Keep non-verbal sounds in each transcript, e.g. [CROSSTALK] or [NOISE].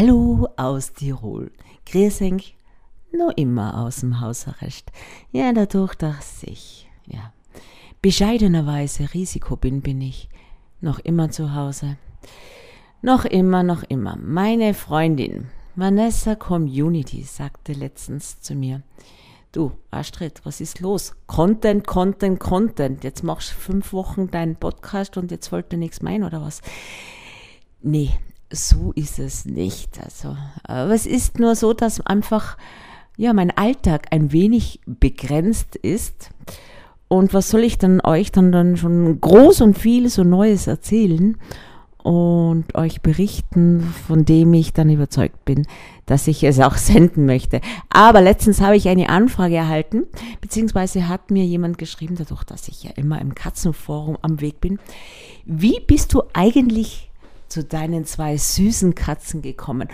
Hallo aus Tirol. Grüßing, noch immer aus dem Hausarrest. Ja, dadurch, dass ich, ja, bescheidenerweise Risiko bin, bin ich noch immer zu Hause. Noch immer, noch immer. Meine Freundin Vanessa Community sagte letztens zu mir, du Astrid, was ist los? Content, Content, Content. Jetzt machst du fünf Wochen deinen Podcast und jetzt wollt ihr nichts meinen oder was? Nee, so ist es nicht. Also, aber es ist nur so, dass einfach ja mein Alltag ein wenig begrenzt ist. Und was soll ich dann euch dann, dann schon groß und viel so Neues erzählen und euch berichten, von dem ich dann überzeugt bin, dass ich es auch [LAUGHS] senden möchte. Aber letztens habe ich eine Anfrage erhalten, beziehungsweise hat mir jemand geschrieben, dadurch, dass ich ja immer im Katzenforum am Weg bin. Wie bist du eigentlich zu deinen zwei süßen Katzen gekommen.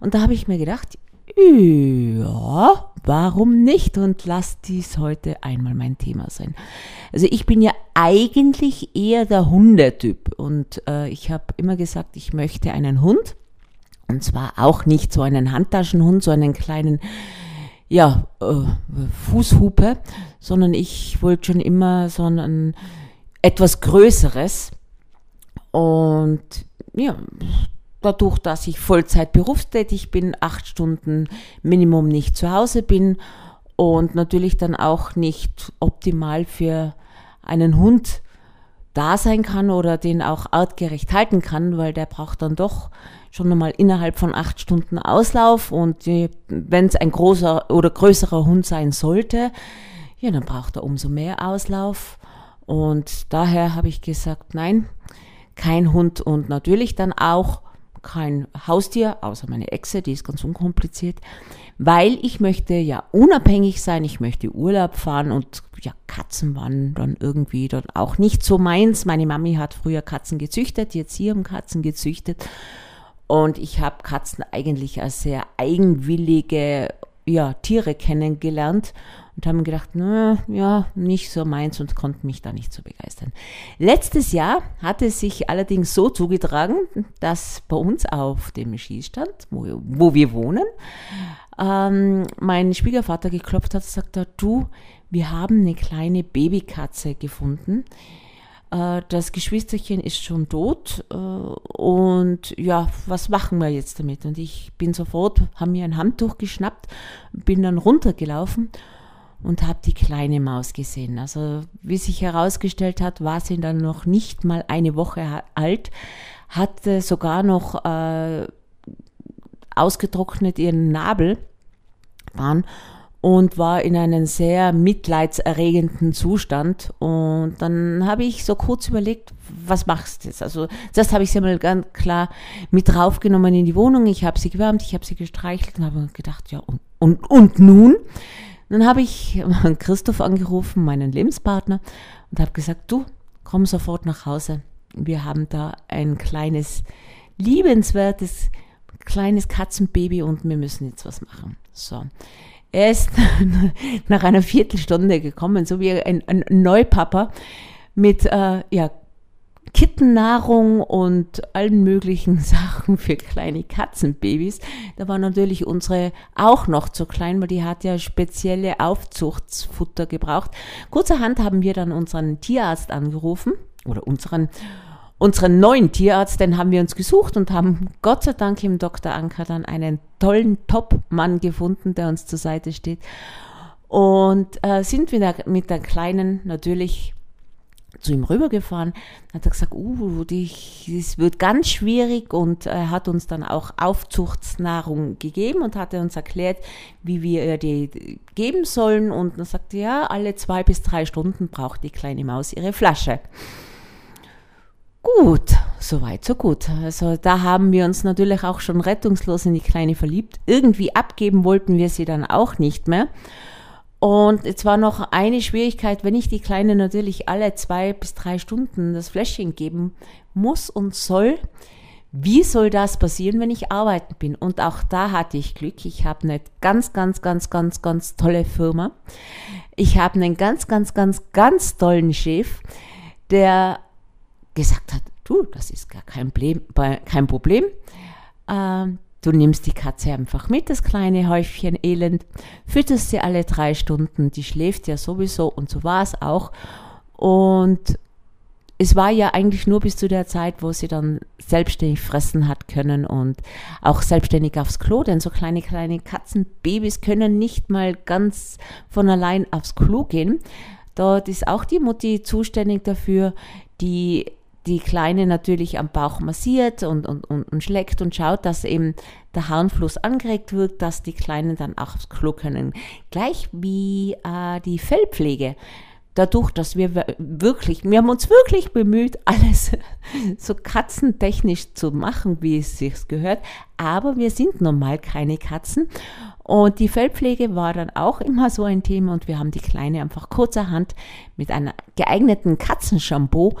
Und da habe ich mir gedacht, ja, warum nicht? Und lass dies heute einmal mein Thema sein. Also ich bin ja eigentlich eher der Hundetyp und äh, ich habe immer gesagt, ich möchte einen Hund. Und zwar auch nicht so einen Handtaschenhund, so einen kleinen, ja, äh, Fußhupe, sondern ich wollte schon immer so ein etwas Größeres. Und ja, dadurch, dass ich Vollzeit berufstätig bin, acht Stunden Minimum nicht zu Hause bin und natürlich dann auch nicht optimal für einen Hund da sein kann oder den auch artgerecht halten kann, weil der braucht dann doch schon einmal innerhalb von acht Stunden Auslauf und wenn es ein großer oder größerer Hund sein sollte, ja, dann braucht er umso mehr Auslauf. Und daher habe ich gesagt, nein, kein Hund und natürlich dann auch kein Haustier, außer meine Echse, die ist ganz unkompliziert, weil ich möchte ja unabhängig sein, ich möchte Urlaub fahren und ja, Katzen waren dann irgendwie dann auch nicht so meins. Meine Mami hat früher Katzen gezüchtet, jetzt hier haben Katzen gezüchtet und ich habe Katzen eigentlich als sehr eigenwillige ja, Tiere kennengelernt und haben gedacht, na, ja, nicht so meins und konnten mich da nicht so begeistern. Letztes Jahr hat es sich allerdings so zugetragen, dass bei uns auf dem Schießstand, wo, wo wir wohnen, ähm, mein Schwiegervater geklopft hat und sagt, du, wir haben eine kleine Babykatze gefunden. Äh, das Geschwisterchen ist schon tot äh, und ja, was machen wir jetzt damit? Und ich bin sofort, haben mir ein Handtuch geschnappt, bin dann runtergelaufen und habe die kleine Maus gesehen. Also wie sich herausgestellt hat, war sie dann noch nicht mal eine Woche alt, hatte sogar noch äh, ausgetrocknet ihren Nabel waren und war in einem sehr mitleidserregenden Zustand. Und dann habe ich so kurz überlegt, was machst du jetzt? Also das habe ich sie mal ganz klar mit draufgenommen in die Wohnung. Ich habe sie gewärmt, ich habe sie gestreichelt und habe gedacht, ja und, und, und nun? Dann habe ich [LAUGHS] Christoph angerufen, meinen Lebenspartner, und habe gesagt, du, komm sofort nach Hause. Wir haben da ein kleines, liebenswertes, kleines Katzenbaby und wir müssen jetzt was machen. So. Er ist [LAUGHS] nach einer Viertelstunde gekommen, so wie ein, ein Neupapa mit äh, ja, Kittennahrung und allen möglichen [LAUGHS] Sachen für kleine Katzenbabys. Da war natürlich unsere auch noch zu klein, weil die hat ja spezielle Aufzuchtsfutter gebraucht. Kurzerhand haben wir dann unseren Tierarzt angerufen oder unseren unseren neuen Tierarzt, den haben wir uns gesucht und haben Gott sei Dank im Dr. Anker dann einen tollen Top-Mann gefunden, der uns zur Seite steht. Und äh, sind wir mit der Kleinen natürlich zu ihm rübergefahren, hat er gesagt, uh, das wird ganz schwierig und er hat uns dann auch Aufzuchtsnahrung gegeben und hat uns erklärt, wie wir ihr die geben sollen und dann sagte ja, alle zwei bis drei Stunden braucht die kleine Maus ihre Flasche. Gut, soweit, so gut. Also da haben wir uns natürlich auch schon rettungslos in die Kleine verliebt. Irgendwie abgeben wollten wir sie dann auch nicht mehr. Und jetzt war noch eine Schwierigkeit, wenn ich die Kleine natürlich alle zwei bis drei Stunden das Fläschchen geben muss und soll. Wie soll das passieren, wenn ich arbeiten bin? Und auch da hatte ich Glück. Ich habe eine ganz, ganz, ganz, ganz, ganz tolle Firma. Ich habe einen ganz, ganz, ganz, ganz tollen Chef, der gesagt hat, du, das ist gar kein Problem. Kein Problem. Ähm, Du nimmst die Katze einfach mit, das kleine Häufchen Elend, fütterst sie alle drei Stunden, die schläft ja sowieso und so war es auch. Und es war ja eigentlich nur bis zu der Zeit, wo sie dann selbstständig fressen hat können und auch selbstständig aufs Klo, denn so kleine, kleine Katzenbabys können nicht mal ganz von allein aufs Klo gehen. Dort ist auch die Mutti zuständig dafür, die die Kleine natürlich am Bauch massiert und, und, und, und schlägt und schaut, dass eben der Harnfluss angeregt wird, dass die Kleinen dann auch aufs Klo können. Gleich wie äh, die Fellpflege. Dadurch, dass wir wirklich, wir haben uns wirklich bemüht, [LAUGHS] alles so katzentechnisch zu machen, wie es sich gehört, aber wir sind normal keine Katzen. Und die Fellpflege war dann auch immer so ein Thema. Und wir haben die Kleine einfach kurzerhand mit einer geeigneten Katzenshampoo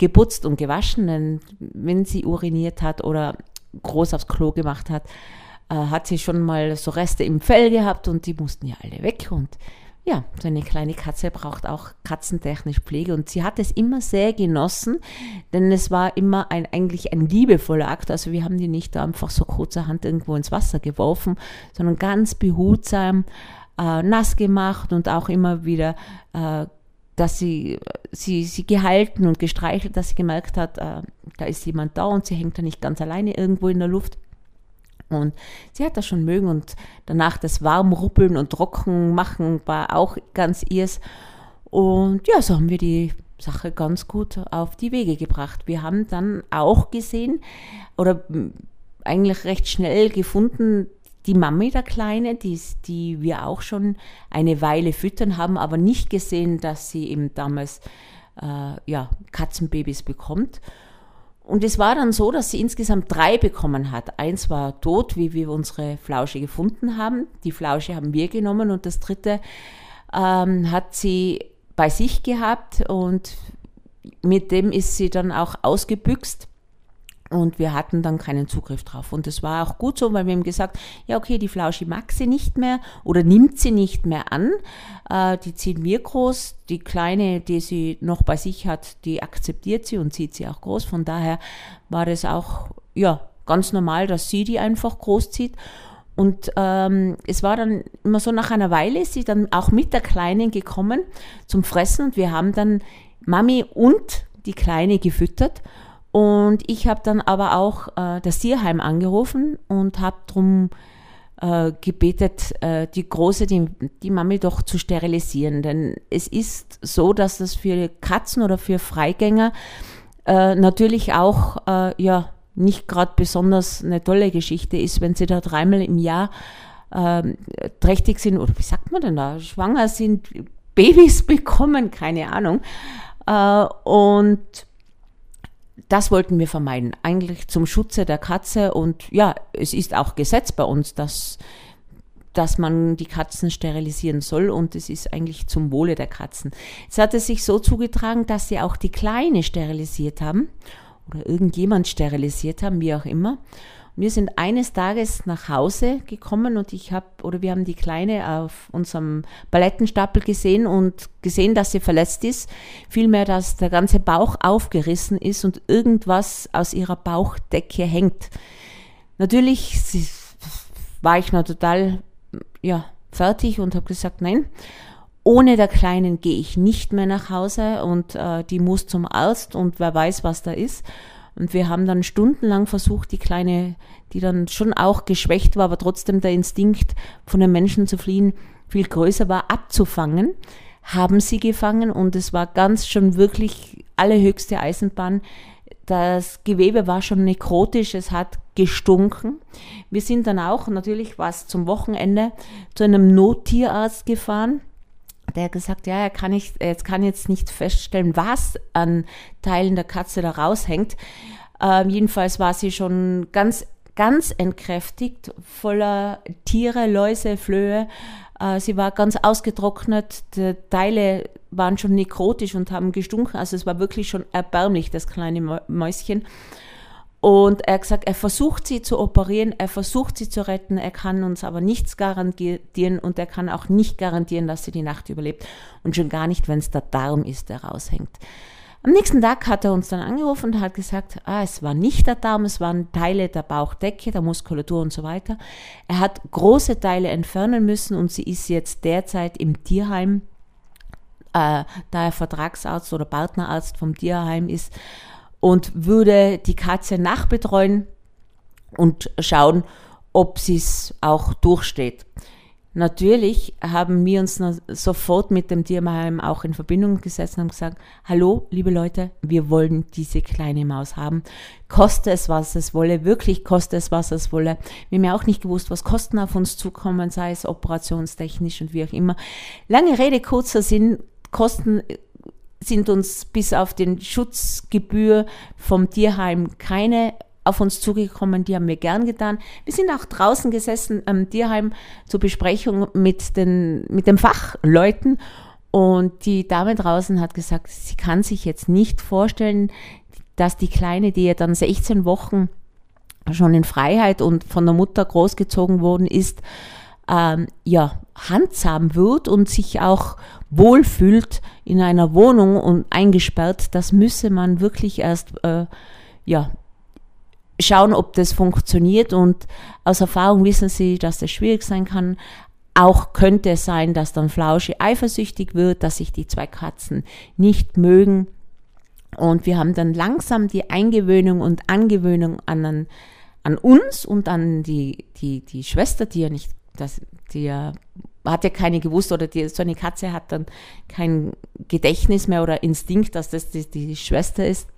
geputzt und gewaschen, denn wenn sie uriniert hat oder groß aufs Klo gemacht hat, äh, hat sie schon mal so Reste im Fell gehabt und die mussten ja alle weg und ja, so eine kleine Katze braucht auch katzentechnisch Pflege und sie hat es immer sehr genossen, denn es war immer ein, eigentlich ein liebevoller Akt. Also wir haben die nicht einfach so kurzerhand irgendwo ins Wasser geworfen, sondern ganz behutsam äh, nass gemacht und auch immer wieder, äh, dass sie, sie, sie gehalten und gestreichelt, dass sie gemerkt hat, äh, da ist jemand da und sie hängt da nicht ganz alleine irgendwo in der Luft. Und sie hat das schon mögen und danach das Warmruppeln und Trocken machen war auch ganz ihrs. Und ja, so haben wir die Sache ganz gut auf die Wege gebracht. Wir haben dann auch gesehen oder eigentlich recht schnell gefunden, die Mami der Kleine, die, die wir auch schon eine Weile füttern, haben aber nicht gesehen, dass sie eben damals äh, ja, Katzenbabys bekommt. Und es war dann so, dass sie insgesamt drei bekommen hat. Eins war tot, wie wir unsere Flausche gefunden haben. Die Flausche haben wir genommen und das dritte ähm, hat sie bei sich gehabt und mit dem ist sie dann auch ausgebüxt. Und wir hatten dann keinen Zugriff drauf. Und das war auch gut so, weil wir haben gesagt, ja, okay, die Flausche mag sie nicht mehr oder nimmt sie nicht mehr an. Äh, die ziehen wir groß. Die kleine, die sie noch bei sich hat, die akzeptiert sie und zieht sie auch groß. Von daher war das auch, ja, ganz normal, dass sie die einfach großzieht. Und ähm, es war dann immer so, nach einer Weile ist sie dann auch mit der Kleinen gekommen zum Fressen und wir haben dann Mami und die Kleine gefüttert. Und ich habe dann aber auch äh, das Tierheim angerufen und habe darum äh, gebetet, äh, die Große, die, die Mami doch zu sterilisieren. Denn es ist so, dass das für Katzen oder für Freigänger äh, natürlich auch äh, ja, nicht gerade besonders eine tolle Geschichte ist, wenn sie da dreimal im Jahr äh, trächtig sind, oder wie sagt man denn da, schwanger sind, Babys [LAUGHS] bekommen, keine Ahnung. Äh, und das wollten wir vermeiden, eigentlich zum Schutze der Katze. Und ja, es ist auch Gesetz bei uns, dass, dass man die Katzen sterilisieren soll und es ist eigentlich zum Wohle der Katzen. Es hat es sich so zugetragen, dass sie auch die Kleine sterilisiert haben oder irgendjemand sterilisiert haben, wie auch immer. Wir sind eines Tages nach Hause gekommen und ich habe, oder wir haben die Kleine auf unserem Palettenstapel gesehen und gesehen, dass sie verletzt ist. Vielmehr, dass der ganze Bauch aufgerissen ist und irgendwas aus ihrer Bauchdecke hängt. Natürlich war ich noch total, ja, fertig und habe gesagt, nein, ohne der Kleinen gehe ich nicht mehr nach Hause und äh, die muss zum Arzt und wer weiß, was da ist. Und wir haben dann stundenlang versucht, die Kleine, die dann schon auch geschwächt war, aber trotzdem der Instinkt, von den Menschen zu fliehen, viel größer war, abzufangen. Haben sie gefangen und es war ganz schon wirklich allerhöchste Eisenbahn. Das Gewebe war schon nekrotisch, es hat gestunken. Wir sind dann auch, natürlich was zum Wochenende, zu einem Nottierarzt gefahren der hat gesagt, ja, er kann, nicht, er kann jetzt nicht feststellen, was an Teilen der Katze da raushängt. Ähm, jedenfalls war sie schon ganz, ganz entkräftigt, voller Tiere, Läuse, Flöhe. Äh, sie war ganz ausgetrocknet, die Teile waren schon nekrotisch und haben gestunken. Also es war wirklich schon erbärmlich, das kleine Mäuschen. Und er hat gesagt, er versucht sie zu operieren, er versucht sie zu retten, er kann uns aber nichts garantieren und er kann auch nicht garantieren, dass sie die Nacht überlebt. Und schon gar nicht, wenn es der Darm ist, der raushängt. Am nächsten Tag hat er uns dann angerufen und hat gesagt, ah, es war nicht der Darm, es waren Teile der Bauchdecke, der Muskulatur und so weiter. Er hat große Teile entfernen müssen und sie ist jetzt derzeit im Tierheim, äh, da er Vertragsarzt oder Partnerarzt vom Tierheim ist und würde die Katze nachbetreuen und schauen, ob sie es auch durchsteht. Natürlich haben wir uns sofort mit dem Tierheim auch in Verbindung gesetzt und haben gesagt, hallo, liebe Leute, wir wollen diese kleine Maus haben. Koste es, was es wolle, wirklich koste es, was es wolle. Wir haben ja auch nicht gewusst, was Kosten auf uns zukommen, sei es operationstechnisch und wie auch immer. Lange Rede, kurzer Sinn, Kosten sind uns bis auf den Schutzgebühr vom Tierheim keine auf uns zugekommen, die haben wir gern getan. Wir sind auch draußen gesessen am Tierheim zur Besprechung mit den, mit den Fachleuten und die Dame draußen hat gesagt, sie kann sich jetzt nicht vorstellen, dass die Kleine, die ja dann 16 Wochen schon in Freiheit und von der Mutter großgezogen worden ist, ähm, ja, handsam wird und sich auch wohlfühlt in einer Wohnung und eingesperrt, das müsse man wirklich erst äh, ja, schauen, ob das funktioniert. Und aus Erfahrung wissen sie, dass das schwierig sein kann. Auch könnte es sein, dass dann Flausche eifersüchtig wird, dass sich die zwei Katzen nicht mögen. Und wir haben dann langsam die Eingewöhnung und Angewöhnung an, an uns und an die, die, die Schwester, die ja nicht, das, die ja, hat ja keine gewusst oder die, so eine Katze hat dann kein Gedächtnis mehr oder Instinkt, dass das die, die Schwester ist.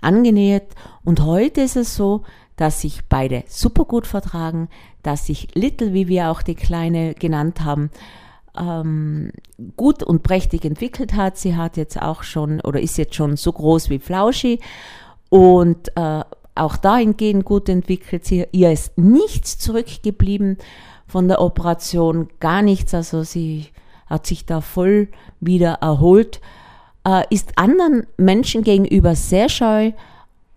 Angenähert. Und heute ist es so, dass sich beide super gut vertragen, dass sich Little, wie wir auch die Kleine genannt haben, ähm, gut und prächtig entwickelt hat. Sie hat jetzt auch schon oder ist jetzt schon so groß wie Flauschi. Und äh, auch dahingehend gut entwickelt. Sie, ihr ist nichts zurückgeblieben von der Operation, gar nichts. Also sie hat sich da voll wieder erholt äh, ist anderen Menschen gegenüber sehr scheu,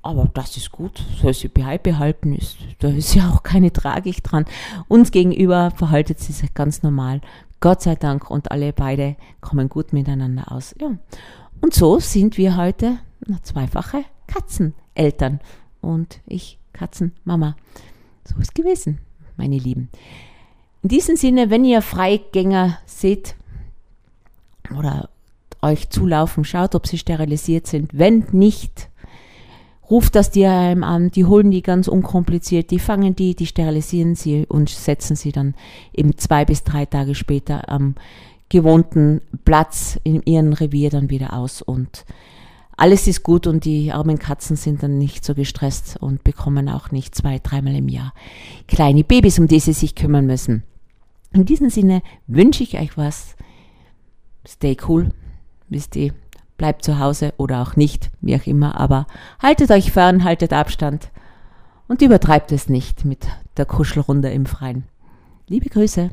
aber das ist gut, soll sie beibehalten, ist, da ist ja auch keine Tragik dran. Uns gegenüber verhaltet sie sich ganz normal, Gott sei Dank, und alle beide kommen gut miteinander aus. Ja. Und so sind wir heute zweifache Katzeneltern und ich Katzenmama. So ist gewesen, meine Lieben. In diesem Sinne, wenn ihr Freigänger seht oder euch zulaufen, schaut, ob sie sterilisiert sind. Wenn nicht, ruft das Tierheim an, die holen die ganz unkompliziert, die fangen die, die sterilisieren sie und setzen sie dann eben zwei bis drei Tage später am gewohnten Platz in ihrem Revier dann wieder aus und alles ist gut und die armen Katzen sind dann nicht so gestresst und bekommen auch nicht zwei, dreimal im Jahr kleine Babys, um die sie sich kümmern müssen. In diesem Sinne wünsche ich euch was. Stay cool wisst ihr, bleibt zu Hause oder auch nicht, wie auch immer, aber haltet euch fern, haltet Abstand und übertreibt es nicht mit der Kuschelrunde im Freien. Liebe Grüße.